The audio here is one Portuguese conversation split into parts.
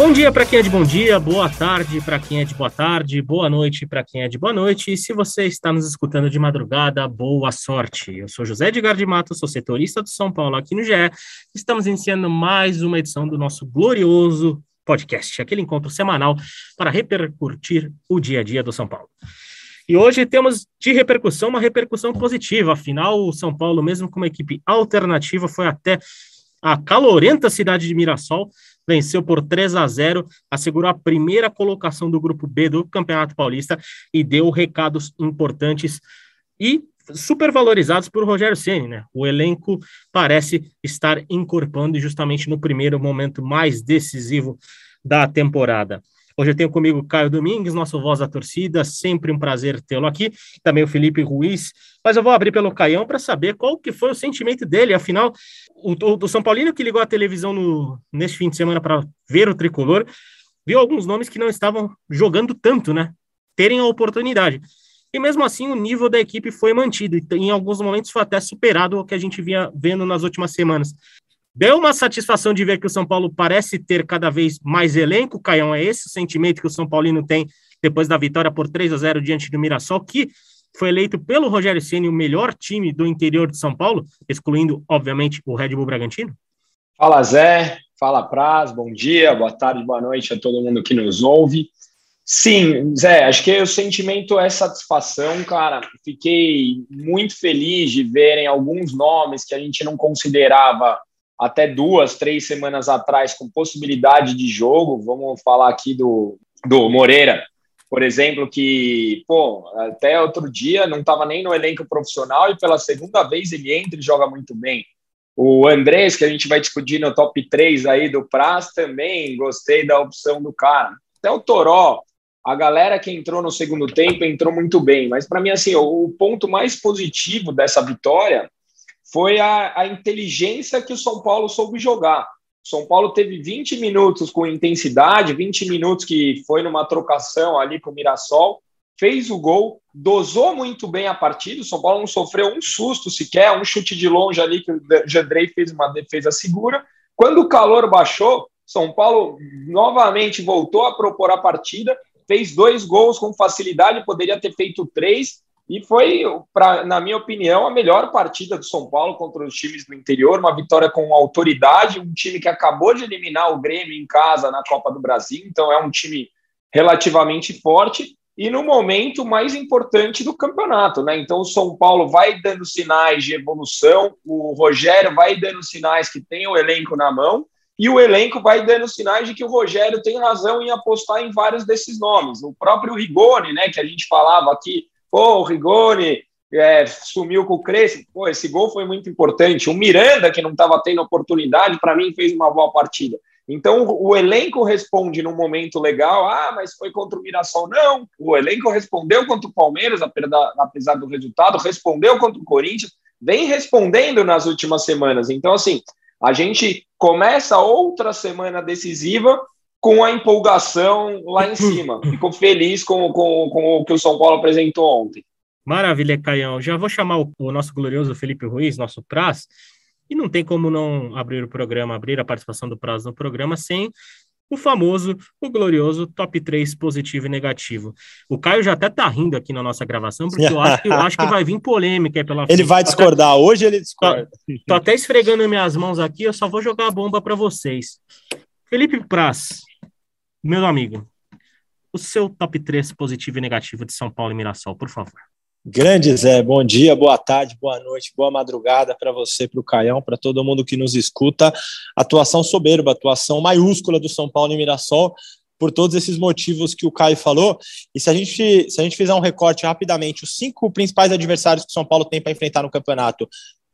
Bom dia para quem é de bom dia, boa tarde para quem é de boa tarde, boa noite para quem é de boa noite. E se você está nos escutando de madrugada, boa sorte. Eu sou José Edgar de Mato, sou setorista do São Paulo aqui no GE. Estamos iniciando mais uma edição do nosso glorioso podcast, aquele encontro semanal para repercutir o dia a dia do São Paulo. E hoje temos de repercussão uma repercussão positiva, afinal, o São Paulo, mesmo com uma equipe alternativa, foi até a calorenta cidade de Mirassol venceu por 3 a 0, assegurou a primeira colocação do grupo B do Campeonato Paulista e deu recados importantes e supervalorizados por Rogério Ceni, né? O elenco parece estar incorporando justamente no primeiro momento mais decisivo da temporada. Hoje eu tenho comigo Caio Domingues, nosso voz da torcida, sempre um prazer tê-lo aqui. Também o Felipe Ruiz. Mas eu vou abrir pelo Caião para saber qual que foi o sentimento dele. Afinal, o, o, o São Paulino que ligou a televisão no, neste fim de semana para ver o tricolor, viu alguns nomes que não estavam jogando tanto, né? Terem a oportunidade. E mesmo assim, o nível da equipe foi mantido. E em alguns momentos foi até superado o que a gente vinha vendo nas últimas semanas. Deu uma satisfação de ver que o São Paulo parece ter cada vez mais elenco, Caião, é esse o sentimento que o São Paulino tem depois da vitória por 3 a 0 diante do Mirassol, que foi eleito pelo Rogério Ceni o melhor time do interior de São Paulo, excluindo, obviamente, o Red Bull Bragantino? Fala Zé, fala Praz, bom dia, boa tarde, boa noite a todo mundo que nos ouve. Sim, Zé, acho que o sentimento é satisfação, cara. Fiquei muito feliz de verem alguns nomes que a gente não considerava até duas, três semanas atrás com possibilidade de jogo. Vamos falar aqui do, do Moreira, por exemplo, que, pô, até outro dia não estava nem no elenco profissional e pela segunda vez ele entra e joga muito bem. O Andrés, que a gente vai discutir no top 3 aí do Praz, também gostei da opção do cara. Até o Toró, a galera que entrou no segundo tempo entrou muito bem, mas para mim, assim, o ponto mais positivo dessa vitória foi a, a inteligência que o São Paulo soube jogar. O São Paulo teve 20 minutos com intensidade, 20 minutos que foi numa trocação ali com o Mirassol, fez o gol, dosou muito bem a partida. O São Paulo não sofreu um susto sequer, um chute de longe ali que o Jandrei fez uma defesa segura. Quando o calor baixou, São Paulo novamente voltou a propor a partida, fez dois gols com facilidade, poderia ter feito três, e foi, pra, na minha opinião, a melhor partida do São Paulo contra os times do interior, uma vitória com autoridade, um time que acabou de eliminar o Grêmio em casa na Copa do Brasil, então é um time relativamente forte e no momento mais importante do campeonato, né? Então o São Paulo vai dando sinais de evolução, o Rogério vai dando sinais que tem o elenco na mão, e o elenco vai dando sinais de que o Rogério tem razão em apostar em vários desses nomes. O próprio Rigoni, né, que a gente falava aqui Pô, o Rigoni é, sumiu com o Crespo. Pô, esse gol foi muito importante. O Miranda, que não estava tendo oportunidade, para mim fez uma boa partida. Então, o elenco responde num momento legal. Ah, mas foi contra o Mirassol. Não, o elenco respondeu contra o Palmeiras, apesar do resultado, respondeu contra o Corinthians, vem respondendo nas últimas semanas. Então, assim, a gente começa outra semana decisiva com a empolgação lá em cima. Fico feliz com, com, com o que o São Paulo apresentou ontem. Maravilha, Caião. Já vou chamar o, o, nosso glorioso Felipe Ruiz, nosso Praz, e não tem como não abrir o programa, abrir a participação do Praz no programa sem o famoso, o glorioso top 3 positivo e negativo. O Caio já até tá rindo aqui na nossa gravação, porque eu acho que, eu acho que vai vir polêmica pela Ele vai discordar, até, hoje ele discorda. Tô, tô até esfregando minhas mãos aqui, eu só vou jogar a bomba para vocês. Felipe Praz, meu amigo, o seu top 3 positivo e negativo de São Paulo e Mirassol, por favor. Grande Zé, bom dia, boa tarde, boa noite, boa madrugada para você, para o Caião, para todo mundo que nos escuta. Atuação soberba, atuação maiúscula do São Paulo e Mirassol, por todos esses motivos que o Caio falou. E se a gente, se a gente fizer um recorte rapidamente, os cinco principais adversários que o São Paulo tem para enfrentar no campeonato: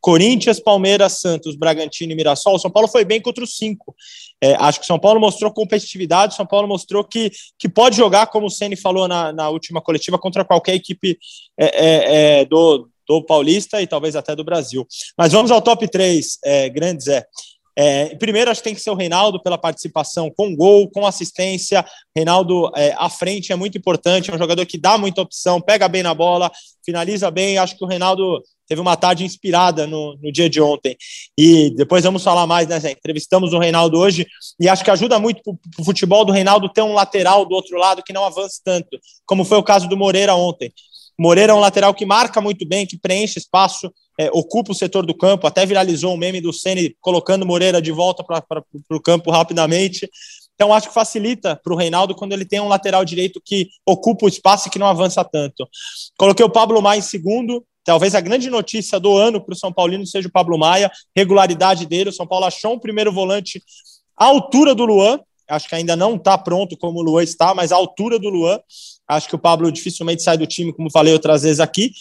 Corinthians, Palmeiras, Santos, Bragantino e Mirassol, o São Paulo foi bem contra os cinco. É, acho que o São Paulo mostrou competitividade, o São Paulo mostrou que, que pode jogar, como o Ceni falou na, na última coletiva, contra qualquer equipe é, é, é do, do Paulista e talvez até do Brasil. Mas vamos ao top 3, é, grande Zé. É, primeiro, acho que tem que ser o Reinaldo pela participação com gol, com assistência. Reinaldo é, à frente é muito importante, é um jogador que dá muita opção, pega bem na bola, finaliza bem. Acho que o Reinaldo teve uma tarde inspirada no, no dia de ontem. E depois vamos falar mais, né, Zé? Entrevistamos o Reinaldo hoje e acho que ajuda muito para o futebol do Reinaldo ter um lateral do outro lado que não avance tanto, como foi o caso do Moreira ontem. Moreira é um lateral que marca muito bem, que preenche espaço, é, ocupa o setor do campo, até viralizou um meme do Ceni colocando Moreira de volta para o campo rapidamente. Então, acho que facilita para o Reinaldo quando ele tem um lateral direito que ocupa o espaço e que não avança tanto. Coloquei o Pablo Maia em segundo. Talvez a grande notícia do ano para o São Paulino seja o Pablo Maia, regularidade dele. O São Paulo achou um primeiro volante à altura do Luan. Acho que ainda não está pronto como o Luan está, mas à altura do Luan. Acho que o Pablo dificilmente sai do time, como falei outras vezes aqui.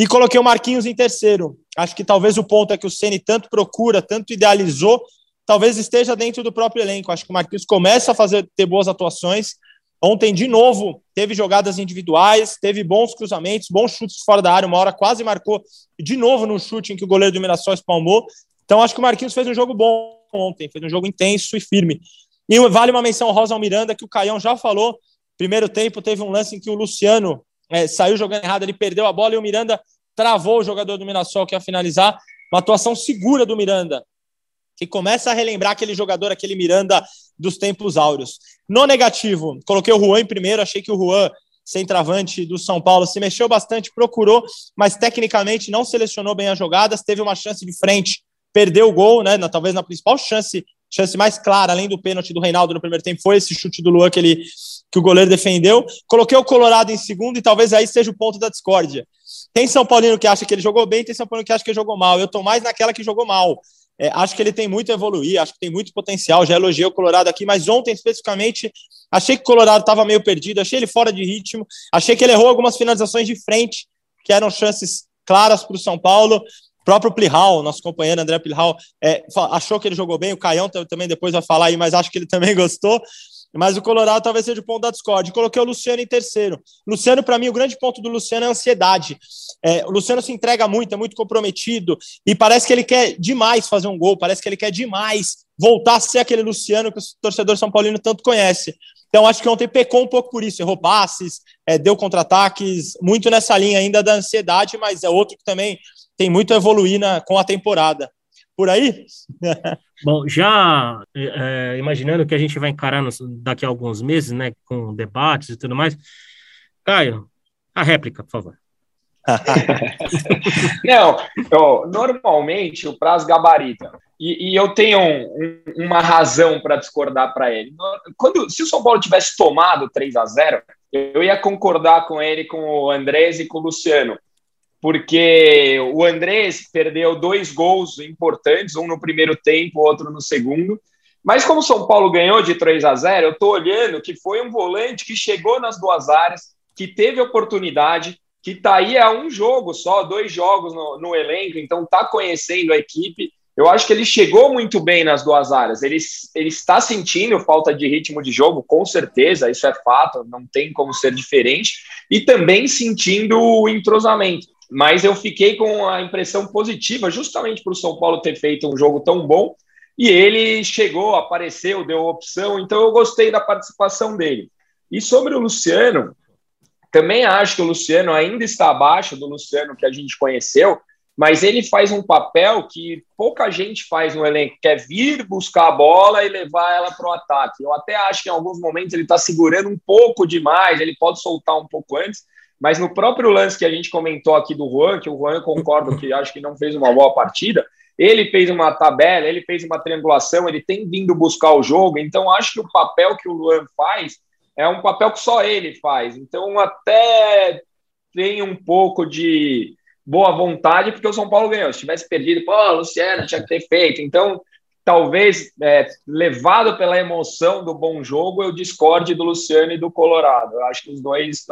E coloquei o Marquinhos em terceiro. Acho que talvez o ponto é que o Ceni tanto procura, tanto idealizou, talvez esteja dentro do próprio elenco. Acho que o Marquinhos começa a fazer ter boas atuações. Ontem, de novo, teve jogadas individuais, teve bons cruzamentos, bons chutes fora da área. Uma hora quase marcou de novo no chute em que o goleiro do Mirassol espalmou. Então, acho que o Marquinhos fez um jogo bom ontem, fez um jogo intenso e firme. E vale uma menção rosa ao Miranda, que o Caião já falou, Primeiro tempo teve um lance em que o Luciano é, saiu jogando errado, ele perdeu a bola e o Miranda travou o jogador do Mirassol que ia finalizar. Uma atuação segura do Miranda, que começa a relembrar aquele jogador, aquele Miranda dos tempos áureos. No negativo, coloquei o Juan em primeiro, achei que o Juan, centroavante do São Paulo, se mexeu bastante, procurou, mas tecnicamente não selecionou bem as jogadas, teve uma chance de frente, perdeu o gol, né? Talvez na principal chance chance mais clara, além do pênalti do Reinaldo no primeiro tempo, foi esse chute do Luan que, ele, que o goleiro defendeu. Coloquei o Colorado em segundo e talvez aí seja o ponto da discórdia. Tem São Paulino que acha que ele jogou bem, tem São Paulino que acha que ele jogou mal. Eu estou mais naquela que jogou mal. É, acho que ele tem muito a evoluir, acho que tem muito potencial. Já elogiei o Colorado aqui, mas ontem especificamente achei que o Colorado estava meio perdido, achei ele fora de ritmo, achei que ele errou algumas finalizações de frente, que eram chances claras para o São Paulo próprio Plihal, nosso companheiro André Plihal, é, achou que ele jogou bem, o Caião também depois vai falar aí, mas acho que ele também gostou. Mas o Colorado talvez seja o ponto da discórdia. Coloquei o Luciano em terceiro. Luciano, para mim, o grande ponto do Luciano é a ansiedade. É, o Luciano se entrega muito, é muito comprometido e parece que ele quer demais fazer um gol, parece que ele quer demais voltar a ser aquele Luciano que o torcedor São Paulino tanto conhece. Então, acho que ontem pecou um pouco por isso, errou passes, é, deu contra-ataques, muito nessa linha ainda da ansiedade, mas é outro que também tem muito a evoluir na, com a temporada. Por aí? Bom, já é, imaginando que a gente vai encarar nos, daqui a alguns meses, né, com debates e tudo mais, Caio, a réplica, por favor. Não, eu, normalmente o prazo gabarita. E, e eu tenho um, uma razão para discordar para ele. Quando, se o São Paulo tivesse tomado 3 a 0 eu ia concordar com ele, com o Andrés e com o Luciano porque o Andrés perdeu dois gols importantes, um no primeiro tempo, outro no segundo. Mas como o São Paulo ganhou de 3 a 0, eu estou olhando que foi um volante que chegou nas duas áreas, que teve oportunidade, que está aí a um jogo só, dois jogos no, no elenco, então está conhecendo a equipe. Eu acho que ele chegou muito bem nas duas áreas. Ele, ele está sentindo falta de ritmo de jogo, com certeza, isso é fato, não tem como ser diferente. E também sentindo o entrosamento mas eu fiquei com a impressão positiva, justamente para o São Paulo ter feito um jogo tão bom. E ele chegou, apareceu, deu opção, então eu gostei da participação dele. E sobre o Luciano, também acho que o Luciano ainda está abaixo do Luciano que a gente conheceu, mas ele faz um papel que pouca gente faz no elenco, que é vir buscar a bola e levar ela para o ataque. Eu até acho que em alguns momentos ele está segurando um pouco demais, ele pode soltar um pouco antes, mas no próprio lance que a gente comentou aqui do Juan, que o Juan eu concordo que acho que não fez uma boa partida, ele fez uma tabela, ele fez uma triangulação, ele tem vindo buscar o jogo, então acho que o papel que o Luan faz é um papel que só ele faz. Então até tem um pouco de boa vontade, porque o São Paulo ganhou. Se tivesse perdido, pô, Luciano tinha que ter feito. Então talvez é, levado pela emoção do bom jogo, eu discorde do Luciano e do Colorado. Eu acho que os dois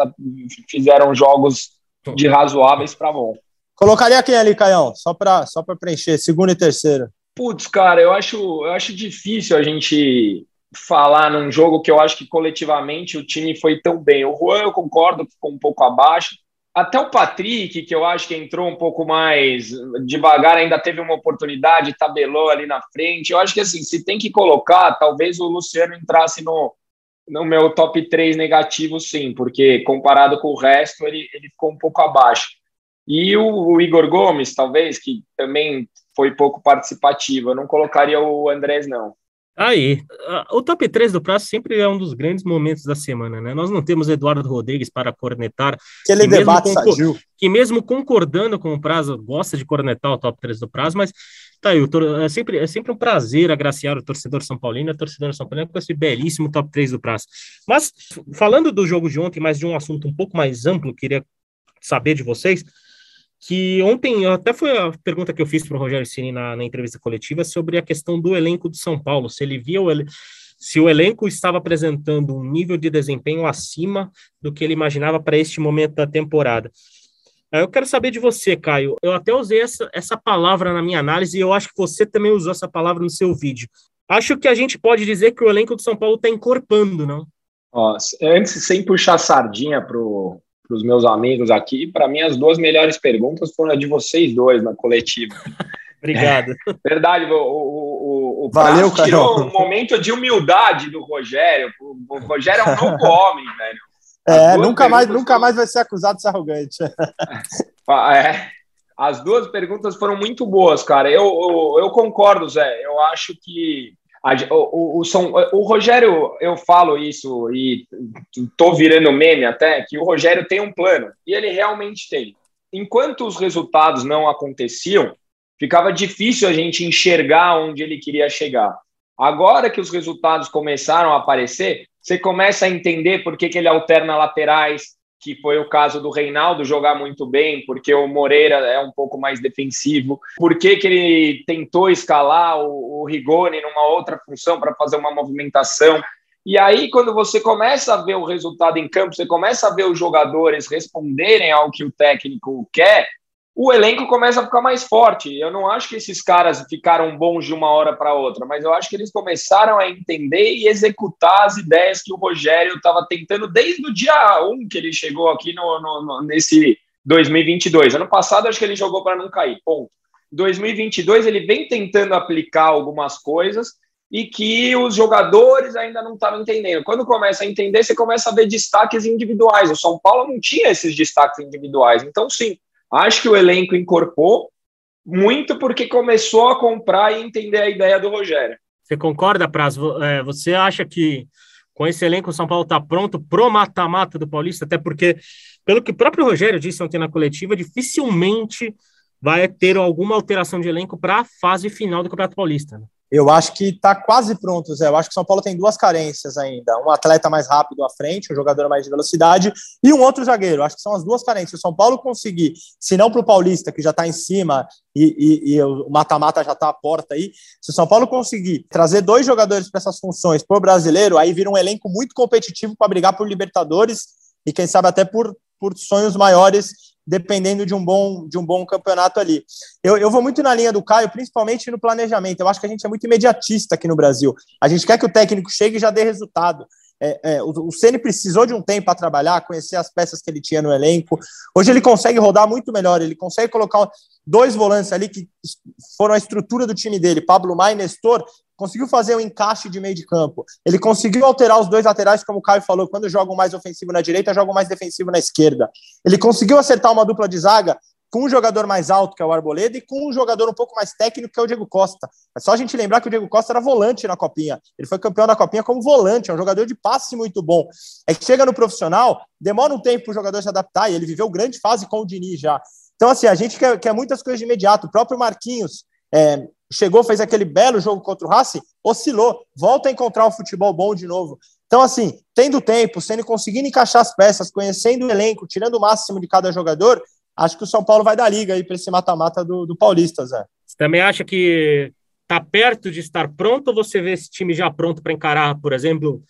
fizeram jogos de razoáveis para bom. Colocaria quem ali, Caião? Só para só preencher, segundo e terceiro. Putz, cara, eu acho, eu acho difícil a gente falar num jogo que eu acho que coletivamente o time foi tão bem. O Juan, eu concordo, ficou um pouco abaixo. Até o Patrick, que eu acho que entrou um pouco mais devagar, ainda teve uma oportunidade, tabelou ali na frente. Eu acho que assim, se tem que colocar, talvez o Luciano entrasse no, no meu top 3 negativo, sim, porque comparado com o resto, ele, ele ficou um pouco abaixo. E o, o Igor Gomes, talvez, que também foi pouco participativo. Eu não colocaria o Andrés, não. Aí, o top 3 do prazo sempre é um dos grandes momentos da semana, né? Nós não temos Eduardo Rodrigues para cornetar. Aquele que debate sadio. Que mesmo concordando com o prazo, gosta de cornetar o top 3 do prazo, mas tá aí, é sempre, é sempre um prazer agraciar o torcedor São Paulino, a torcedora São Paulino, com esse belíssimo top 3 do prazo. Mas, falando do jogo de ontem, mas de um assunto um pouco mais amplo, queria saber de vocês, que ontem, até foi a pergunta que eu fiz para o Rogério Ceni na, na, entrevista coletiva sobre a questão do elenco do São Paulo, se ele via o, se o elenco estava apresentando um nível de desempenho acima do que ele imaginava para este momento da temporada. Eu quero saber de você, Caio. Eu até usei essa, essa palavra na minha análise e eu acho que você também usou essa palavra no seu vídeo. Acho que a gente pode dizer que o elenco do São Paulo está encorpando, não? Ó, antes, sem puxar sardinha pro, para os meus amigos aqui. Para mim, as duas melhores perguntas foram a de vocês dois na coletiva. Obrigado. É, verdade, o, o, o Valeu, tirou um momento de humildade do Rogério. O, o Rogério é um novo homem, velho. é, nunca mais, foram... nunca mais vai ser acusado de ser arrogante. é, as duas perguntas foram muito boas, cara. Eu, eu, eu concordo, Zé. Eu acho que o, o, o, o, Rogério, eu falo isso e tô virando meme até, que o Rogério tem um plano, e ele realmente tem. Enquanto os resultados não aconteciam, ficava difícil a gente enxergar onde ele queria chegar. Agora que os resultados começaram a aparecer, você começa a entender por que, que ele alterna laterais, que foi o caso do Reinaldo jogar muito bem, porque o Moreira é um pouco mais defensivo. Por que, que ele tentou escalar o, o Rigoni numa outra função para fazer uma movimentação? E aí, quando você começa a ver o resultado em campo, você começa a ver os jogadores responderem ao que o técnico quer, o elenco começa a ficar mais forte. Eu não acho que esses caras ficaram bons de uma hora para outra, mas eu acho que eles começaram a entender e executar as ideias que o Rogério estava tentando desde o dia 1 que ele chegou aqui no, no, no nesse 2022. Ano passado, acho que ele jogou para não cair, ponto. 2022, ele vem tentando aplicar algumas coisas e que os jogadores ainda não estavam entendendo. Quando começa a entender, você começa a ver destaques individuais. O São Paulo não tinha esses destaques individuais. Então, sim, Acho que o elenco incorporou muito porque começou a comprar e entender a ideia do Rogério. Você concorda, Praz? É, você acha que com esse elenco o São Paulo está pronto pro mata-mata do Paulista? Até porque, pelo que o próprio Rogério disse ontem na coletiva, dificilmente vai ter alguma alteração de elenco para a fase final do Campeonato Paulista. Né? Eu acho que está quase pronto, Zé. Eu acho que o São Paulo tem duas carências ainda: um atleta mais rápido à frente, um jogador mais de velocidade, e um outro zagueiro. Acho que são as duas carências. Se o São Paulo conseguir, se não para o Paulista, que já está em cima e, e, e o mata-mata já está à porta aí, se o São Paulo conseguir trazer dois jogadores para essas funções por brasileiro, aí vira um elenco muito competitivo para brigar por Libertadores e quem sabe até por, por sonhos maiores dependendo de um bom, de um bom campeonato ali. Eu, eu vou muito na linha do Caio, principalmente no planejamento. Eu acho que a gente é muito imediatista aqui no Brasil. A gente quer que o técnico chegue e já dê resultado. É, é, o, o Ceni precisou de um tempo para trabalhar, conhecer as peças que ele tinha no elenco. Hoje ele consegue rodar muito melhor, ele consegue colocar dois volantes ali que foram a estrutura do time dele, Pablo Maia e Nestor, conseguiu fazer um encaixe de meio de campo. Ele conseguiu alterar os dois laterais, como o Caio falou, quando jogam mais ofensivo na direita, jogam mais defensivo na esquerda. Ele conseguiu acertar uma dupla de zaga com um jogador mais alto, que é o Arboleda, e com um jogador um pouco mais técnico, que é o Diego Costa. É só a gente lembrar que o Diego Costa era volante na Copinha. Ele foi campeão da Copinha como volante, é um jogador de passe muito bom. É que chega no profissional, demora um tempo para o jogador se adaptar, e ele viveu grande fase com o Diniz já. Então, assim, a gente quer, quer muitas coisas de imediato. O próprio Marquinhos, é, chegou, fez aquele belo jogo contra o Racing, oscilou, volta a encontrar o futebol bom de novo. Então, assim, tendo tempo, sendo conseguindo encaixar as peças, conhecendo o elenco, tirando o máximo de cada jogador, acho que o São Paulo vai dar liga aí para esse mata-mata do, do Paulista, Zé. Você também acha que tá perto de estar pronto ou você vê esse time já pronto para encarar, por exemplo,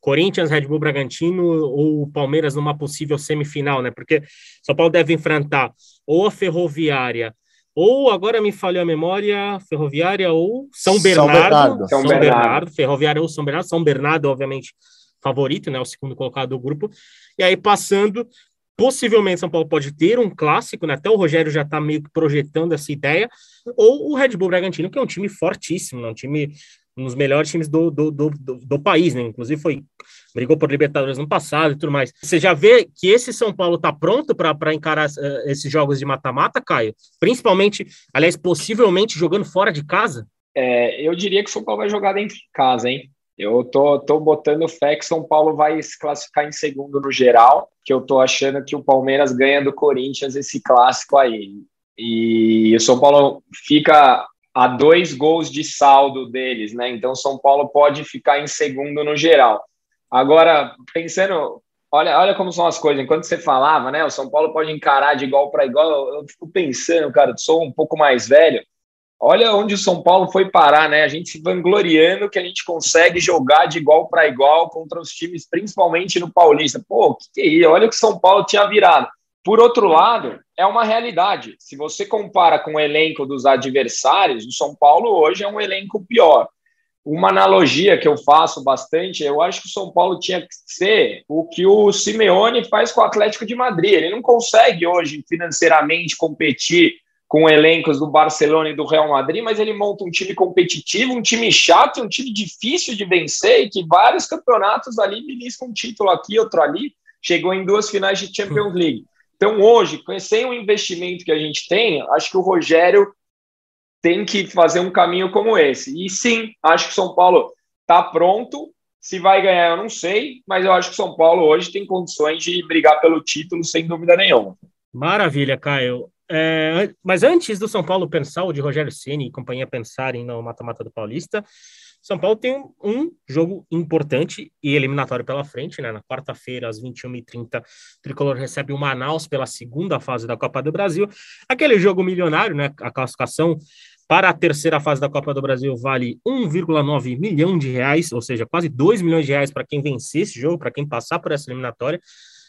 Corinthians, Red Bull Bragantino ou Palmeiras numa possível semifinal, né? Porque São Paulo deve enfrentar ou a Ferroviária ou agora me falhou a memória, Ferroviária ou São Bernardo, São Bernardo, São Bernardo. Bernardo Ferroviária ou São Bernardo, São Bernardo, obviamente, favorito, né? O segundo colocado do grupo. E aí passando Possivelmente São Paulo pode ter um clássico, né? até o Rogério já está meio que projetando essa ideia, ou o Red Bull Bragantino, que é um time fortíssimo, né? um time um dos melhores times do, do, do, do, do país, né? Inclusive foi brigou por Libertadores no passado e tudo mais. Você já vê que esse São Paulo está pronto para encarar uh, esses jogos de mata-mata, Caio? Principalmente, aliás, possivelmente jogando fora de casa? É, eu diria que o São Paulo vai jogar dentro de casa, hein? Eu tô, tô botando fé que São Paulo vai se classificar em segundo no geral, que eu tô achando que o Palmeiras ganha do Corinthians esse clássico aí. E o São Paulo fica a dois gols de saldo deles, né? Então São Paulo pode ficar em segundo no geral. Agora, pensando, olha, olha como são as coisas. Enquanto você falava, né? O São Paulo pode encarar de igual para igual. Eu, eu fico pensando, cara, sou um pouco mais velho. Olha onde o São Paulo foi parar, né? A gente se vangloriando que a gente consegue jogar de igual para igual contra os times, principalmente no Paulista. Pô, que que é isso? Olha o que o São Paulo tinha virado. Por outro lado, é uma realidade. Se você compara com o elenco dos adversários, o São Paulo hoje é um elenco pior. Uma analogia que eu faço bastante, eu acho que o São Paulo tinha que ser o que o Simeone faz com o Atlético de Madrid. Ele não consegue hoje financeiramente competir com elencos do Barcelona e do Real Madrid, mas ele monta um time competitivo, um time chato, um time difícil de vencer e que vários campeonatos ali beliscam um título aqui, outro ali, chegou em duas finais de Champions League. Então, hoje, sem o investimento que a gente tem, acho que o Rogério tem que fazer um caminho como esse. E sim, acho que o São Paulo está pronto. Se vai ganhar, eu não sei, mas eu acho que o São Paulo hoje tem condições de brigar pelo título, sem dúvida nenhuma. Maravilha, Caio. É, mas antes do São Paulo pensar, o de Rogério Ceni e companhia pensarem no mata-mata do Paulista, São Paulo tem um, jogo importante e eliminatório pela frente, né? Na quarta-feira, às 21h30, o Tricolor recebe o Manaus pela segunda fase da Copa do Brasil. Aquele jogo milionário, né? A classificação para a terceira fase da Copa do Brasil vale 1,9 milhão de reais, ou seja, quase 2 milhões de reais para quem vencer esse jogo, para quem passar por essa eliminatória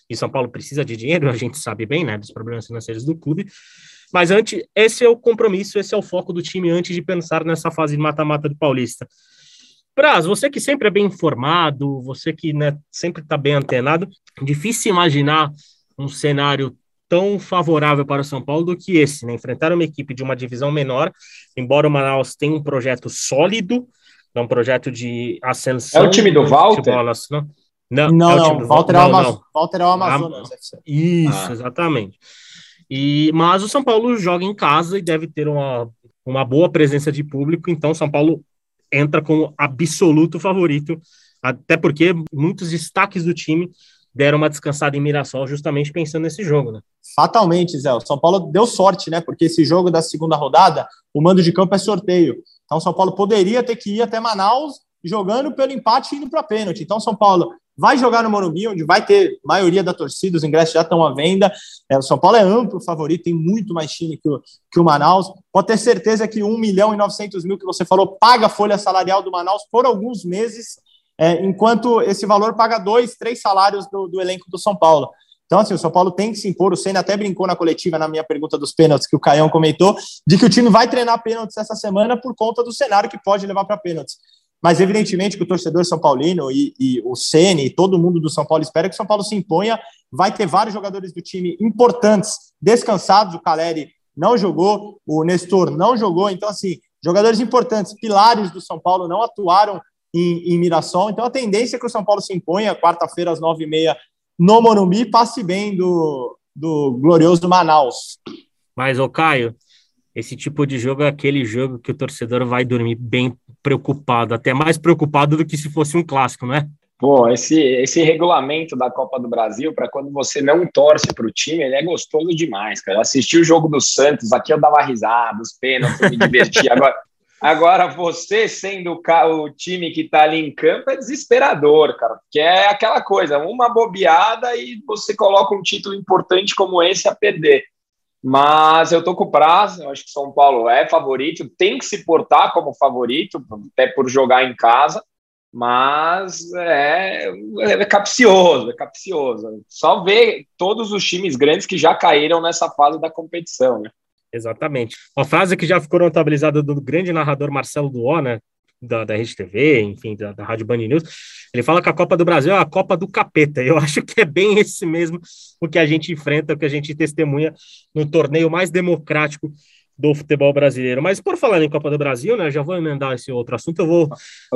e São Paulo precisa de dinheiro, a gente sabe bem, né, dos problemas financeiros do clube. Mas antes, esse é o compromisso, esse é o foco do time antes de pensar nessa fase de mata-mata do Paulista. Praz, você que sempre é bem informado, você que né, sempre está bem antenado, difícil imaginar um cenário tão favorável para o São Paulo do que esse, né? Enfrentar uma equipe de uma divisão menor, embora o Manaus tenha um projeto sólido, é um projeto de ascensão. É o time do Walter? Não, não, não, é não. Walter, é o Amaz... Walter é o Amazonas. Isso, ah. exatamente. E, mas o São Paulo joga em casa e deve ter uma, uma boa presença de público, então São Paulo entra como absoluto favorito, até porque muitos destaques do time deram uma descansada em Mirassol justamente pensando nesse jogo, né? Fatalmente, Zé. O São Paulo deu sorte, né? Porque esse jogo da segunda rodada, o mando de campo é sorteio. Então, São Paulo poderia ter que ir até Manaus jogando pelo empate e indo para pênalti. Então, São Paulo vai jogar no Morumbi, onde vai ter maioria da torcida, os ingressos já estão à venda. É, o São Paulo é amplo favorito, tem muito mais time que o, que o Manaus. Pode ter certeza que 1 milhão e 900 mil que você falou paga a folha salarial do Manaus por alguns meses, é, enquanto esse valor paga dois, três salários do, do elenco do São Paulo. Então, assim, o São Paulo tem que se impor. O Senna até brincou na coletiva, na minha pergunta dos pênaltis, que o Caião comentou, de que o time vai treinar pênaltis essa semana por conta do cenário que pode levar para pênaltis. Mas, evidentemente, que o torcedor São Paulino e, e o Ceni e todo mundo do São Paulo espera que o São Paulo se imponha. Vai ter vários jogadores do time importantes descansados. O Caleri não jogou, o Nestor não jogou. Então, assim, jogadores importantes, pilares do São Paulo, não atuaram em, em Mirassol. Então, a tendência é que o São Paulo se imponha quarta-feira às nove e meia no Morumbi passe bem do, do glorioso Manaus. Mas, ô Caio, esse tipo de jogo é aquele jogo que o torcedor vai dormir bem preocupado, até mais preocupado do que se fosse um clássico, não é? Pô, esse, esse regulamento da Copa do Brasil, para quando você não torce para o time, ele é gostoso demais, cara. Assistir o jogo do Santos, aqui eu dava risada, os pênaltis, me divertia. Agora, agora você sendo o, o time que está ali em campo é desesperador, cara, porque é aquela coisa, uma bobeada e você coloca um título importante como esse a perder. Mas eu tô com prazo, eu acho que São Paulo é favorito, tem que se portar como favorito, até por jogar em casa. mas é, é capcioso, é capcioso. Só ver todos os times grandes que já caíram nessa fase da competição, né? Exatamente. Uma frase que já ficou notabilizada do grande narrador Marcelo Duó, né? Da, da Rede TV, enfim, da, da Rádio Band News, ele fala que a Copa do Brasil é a Copa do Capeta. Eu acho que é bem esse mesmo o que a gente enfrenta, o que a gente testemunha no torneio mais democrático do futebol brasileiro. Mas por falar em Copa do Brasil, né? Já vou emendar esse outro assunto. Eu vou.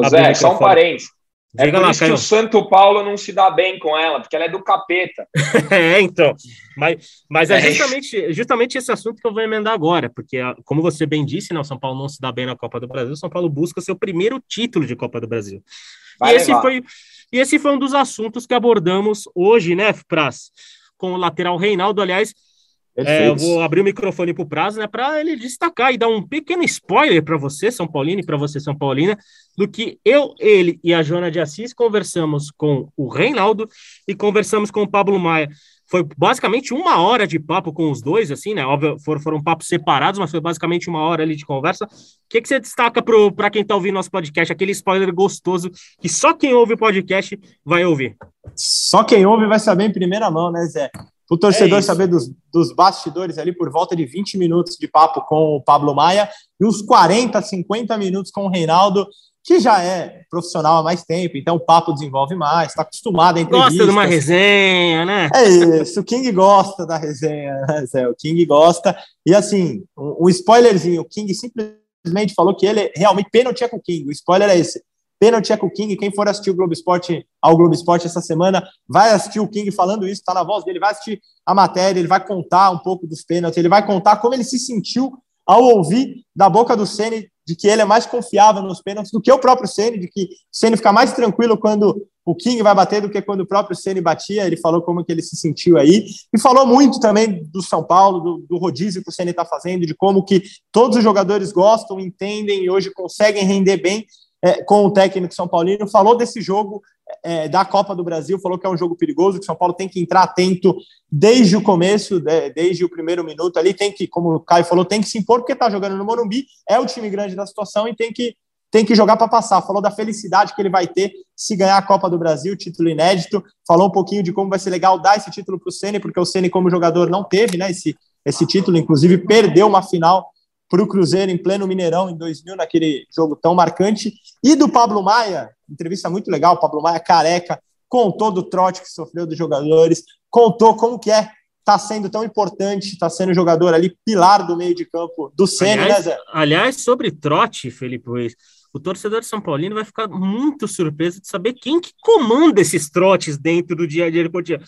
Zé, só um parênteses. É Diga por lá, isso Caio. que o Santo Paulo não se dá bem com ela, porque ela é do capeta. é, então. Mas, mas é, é justamente, justamente esse assunto que eu vou emendar agora, porque, como você bem disse, né, o São Paulo não se dá bem na Copa do Brasil, o São Paulo busca seu primeiro título de Copa do Brasil. Vai e esse, foi, e esse foi um dos assuntos que abordamos hoje, né, Praz? Com o lateral Reinaldo, aliás, é, eu vou abrir o microfone para o prazo, né, para ele destacar e dar um pequeno spoiler para você, São Paulino, e para você, São Paulina, do que eu, ele e a Joana de Assis conversamos com o Reinaldo e conversamos com o Pablo Maia. Foi basicamente uma hora de papo com os dois, assim, né? Óbvio, foram, foram papos separados, mas foi basicamente uma hora ali de conversa. O que, que você destaca para quem está ouvindo nosso podcast? Aquele spoiler gostoso que só quem ouve o podcast vai ouvir. Só quem ouve vai saber em primeira mão, né, Zé? O torcedor é saber dos, dos bastidores ali por volta de 20 minutos de papo com o Pablo Maia e uns 40, 50 minutos com o Reinaldo, que já é profissional há mais tempo, então o papo desenvolve mais, está acostumado a entrevistas. Gosta de uma resenha, né? É isso, o King gosta da resenha, né, o King gosta. E assim, um, um spoilerzinho, o King simplesmente falou que ele realmente pênalti é com o King, o spoiler é esse. Pênalti é com o King. Quem for assistir o Globo Esporte ao Globo Esporte essa semana vai assistir o King falando isso, está na voz dele, vai assistir a matéria, ele vai contar um pouco dos pênaltis, ele vai contar como ele se sentiu ao ouvir da boca do Ceni de que ele é mais confiável nos pênaltis do que o próprio Ceni, de que o Ceni fica mais tranquilo quando o King vai bater do que quando o próprio Ceni batia. Ele falou como que ele se sentiu aí e falou muito também do São Paulo, do, do rodízio que o Ceni está fazendo, de como que todos os jogadores gostam, entendem e hoje conseguem render bem é, com o técnico São Paulino, falou desse jogo é, da Copa do Brasil, falou que é um jogo perigoso, que São Paulo tem que entrar atento desde o começo, né, desde o primeiro minuto ali, tem que, como o Caio falou, tem que se impor, porque está jogando no Morumbi, é o time grande da situação e tem que, tem que jogar para passar. Falou da felicidade que ele vai ter se ganhar a Copa do Brasil, título inédito, falou um pouquinho de como vai ser legal dar esse título para o Ceni, porque o Ceni como jogador não teve né, esse, esse título, inclusive perdeu uma final para o Cruzeiro em pleno Mineirão em 2000, naquele jogo tão marcante. E do Pablo Maia, entrevista muito legal, Pablo Maia careca, contou do trote que sofreu dos jogadores, contou como que é está sendo tão importante, está sendo jogador ali, pilar do meio de campo do Senna, né, Zé? Aliás, sobre trote, Felipe Ruiz, o torcedor de São Paulino vai ficar muito surpreso de saber quem que comanda esses trotes dentro do dia a dia do dia.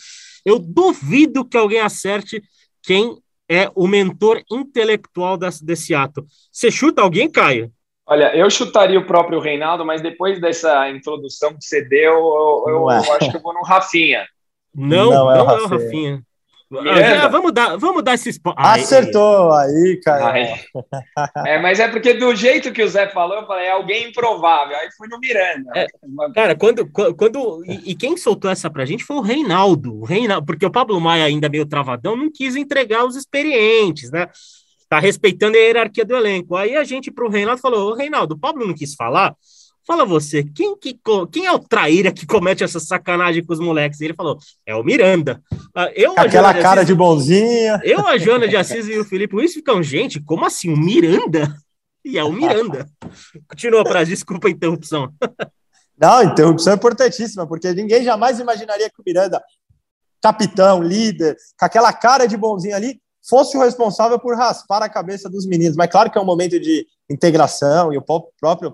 Eu duvido que alguém acerte quem é o mentor intelectual desse, desse ato. Você chuta alguém, Caio? Olha, eu chutaria o próprio Reinaldo, mas depois dessa introdução que você deu, eu, eu, é. eu acho que eu vou no Rafinha. Não, não, é, não o é o Rafinha. Ah, vamos dar, vamos dar esses. Acertou aí, cara. É, mas é porque do jeito que o Zé falou, eu falei, é alguém improvável. Aí fui no Miranda. É, cara, quando. quando e, e, quem soltou essa pra gente foi o Reinaldo. O Reinaldo, porque o Pablo Maia, ainda meio travadão, não quis entregar os experientes, né? Tá respeitando a hierarquia do elenco. Aí a gente pro Reinaldo falou: Reinaldo, o Pablo não quis falar. Fala você, quem, que, quem é o traíra que comete essa sacanagem com os moleques? E ele falou, é o Miranda. Ah, eu, Aquela de cara Assis, de bonzinha. Eu, a Joana de Assis e o Felipe Luiz ficam, gente, como assim? O Miranda? E é o Miranda. Continua, para desculpa a interrupção. Não, interrupção é importantíssima, porque ninguém jamais imaginaria que o Miranda, capitão, líder, com aquela cara de bonzinho ali, fosse o responsável por raspar a cabeça dos meninos. Mas claro que é um momento de integração, e o próprio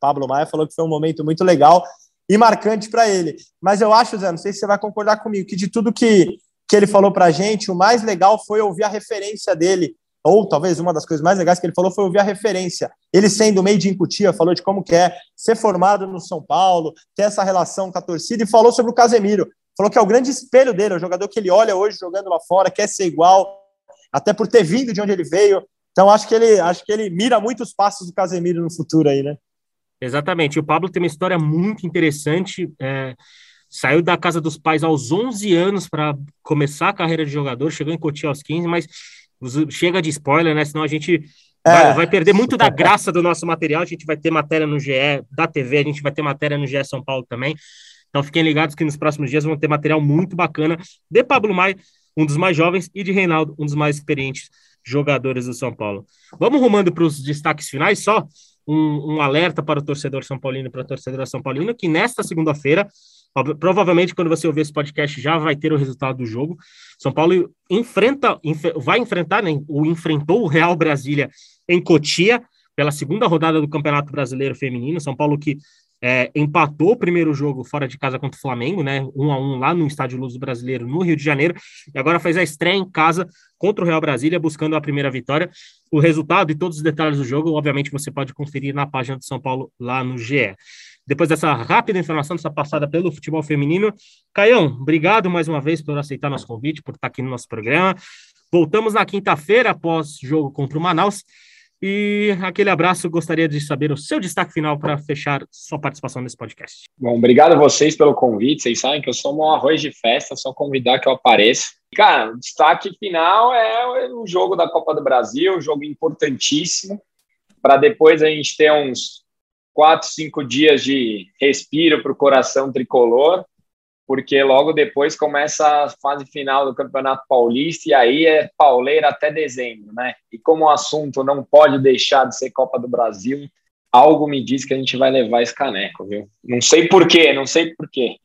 Pablo Maia falou que foi um momento muito legal e marcante para ele. Mas eu acho, Zé, não sei se você vai concordar comigo, que de tudo que, que ele falou para a gente, o mais legal foi ouvir a referência dele, ou talvez uma das coisas mais legais que ele falou foi ouvir a referência. Ele sendo meio de Incutia, falou de como que é ser formado no São Paulo, ter essa relação com a torcida, e falou sobre o Casemiro. Falou que é o grande espelho dele, é o jogador que ele olha hoje jogando lá fora, quer ser igual, até por ter vindo de onde ele veio. Então acho que ele acho que ele mira muitos passos do Casemiro no futuro aí, né? Exatamente. O Pablo tem uma história muito interessante. É, saiu da casa dos pais aos 11 anos para começar a carreira de jogador, chegou em Cotia aos 15, mas chega de spoiler, né? Senão a gente É. Vai, vai, perder muito da graça do nosso material. A gente vai ter matéria no GE da TV, a gente vai ter matéria no GE São Paulo também. Então fiquem ligados que nos próximos dias vão ter material muito bacana de Pablo Mai, um dos mais jovens, e de Reinaldo, um dos mais experientes jogadores do São Paulo. Vamos rumando para os destaques finais, só um, um, alerta para o torcedor São Paulino para a torcedora São Paulino, que nesta segunda-feira, provavelmente quando você ouvir esse podcast já vai ter o resultado do jogo. São Paulo enfrenta, vai enfrentar, né, o enfrentou o Real Brasília em Cotia, pela segunda rodada do Campeonato Brasileiro Feminino. São Paulo que é, empatou o primeiro jogo fora de casa contra o Flamengo, né? Um a um lá no Estádio Luz Brasileiro, no Rio de Janeiro, e agora faz a estreia em casa contra o Real Brasília, buscando a primeira vitória. O resultado e todos os detalhes do jogo, obviamente, você pode conferir na página do São Paulo lá no GE. Depois dessa rápida informação, dessa passada pelo futebol feminino, Caião, obrigado mais uma vez por aceitar nosso convite, por estar aqui no nosso programa. Voltamos na quinta-feira após jogo contra o Manaus. E aquele abraço, gostaria de saber o seu destaque final para fechar sua participação nesse podcast. Bom, obrigado a vocês pelo convite. Vocês sabem que eu sou um arroz de festa, só convidar que eu apareça. Cara, o destaque final é o jogo da Copa do Brasil, um jogo importantíssimo, para depois a gente ter uns quatro, cinco dias de respiro para o coração tricolor porque logo depois começa a fase final do Campeonato Paulista e aí é pauleira até dezembro, né? E como o assunto não pode deixar de ser Copa do Brasil, algo me diz que a gente vai levar esse caneco, viu? Não sei porquê, não sei porquê.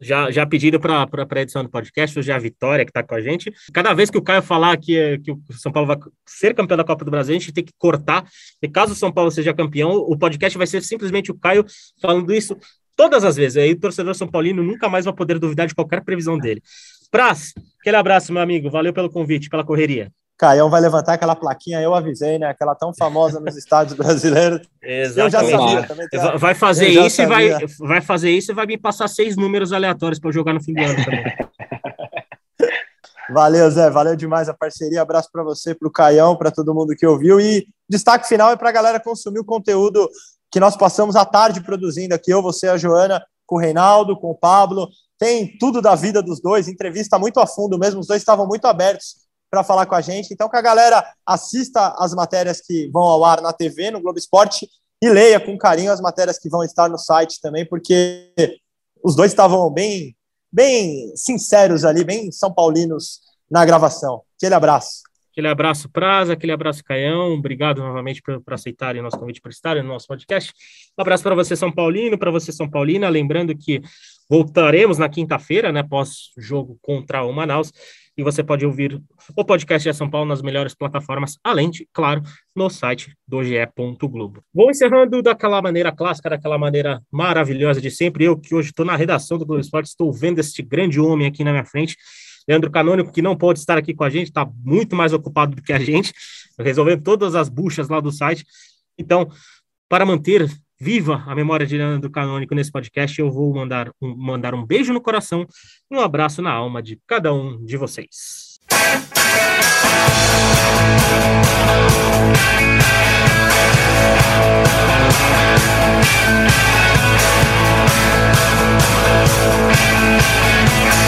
Já, já pediram para a edição do podcast, hoje é a Vitória que está com a gente. Cada vez que o Caio falar que, que o São Paulo vai ser campeão da Copa do Brasil, a gente tem que cortar. E caso o São Paulo seja campeão, o podcast vai ser simplesmente o Caio falando isso todas as vezes. Aí o torcedor São Paulino nunca mais vai poder duvidar de qualquer previsão dele. Praz, aquele abraço, meu amigo. Valeu pelo convite, pela correria. Caião vai levantar aquela plaquinha, eu avisei, né? Aquela tão famosa nos estádios brasileiros. Exatamente. Eu já sabia também. Tá? Vai fazer isso e vai, vai fazer isso e vai me passar seis números aleatórios para jogar no fim do ano também. Valeu, Zé. Valeu demais a parceria. Abraço para você, para o Caião, para todo mundo que ouviu. E destaque final é para a galera consumir o conteúdo que nós passamos a tarde produzindo aqui, eu, você, a Joana, com o Reinaldo, com o Pablo. Tem tudo da vida dos dois, entrevista muito a fundo mesmo, os dois estavam muito abertos para falar com a gente. Então, que a galera assista as matérias que vão ao ar na TV, no Globo Esporte, e leia com carinho as matérias que vão estar no site também, porque os dois estavam bem, bem sinceros ali, bem são paulinos na gravação. Aquele abraço. Aquele abraço, Praza, aquele abraço, Caião. Obrigado novamente por, por aceitarem o nosso convite para estarem no nosso podcast. Um abraço para você, São Paulino, para você, São Paulina. Lembrando que voltaremos na quinta-feira, né, pós-jogo contra o Manaus. E você pode ouvir o podcast de São Paulo nas melhores plataformas, além de, claro, no site do GE. Globo. Vou encerrando daquela maneira clássica, daquela maneira maravilhosa de sempre. Eu que hoje estou na redação do Globo Esporte, estou vendo este grande homem aqui na minha frente Leandro Canônico, que não pode estar aqui com a gente, está muito mais ocupado do que a gente, resolvendo todas as buchas lá do site. Então, para manter viva a memória de Leandro Canônico nesse podcast, eu vou mandar um, mandar um beijo no coração e um abraço na alma de cada um de vocês.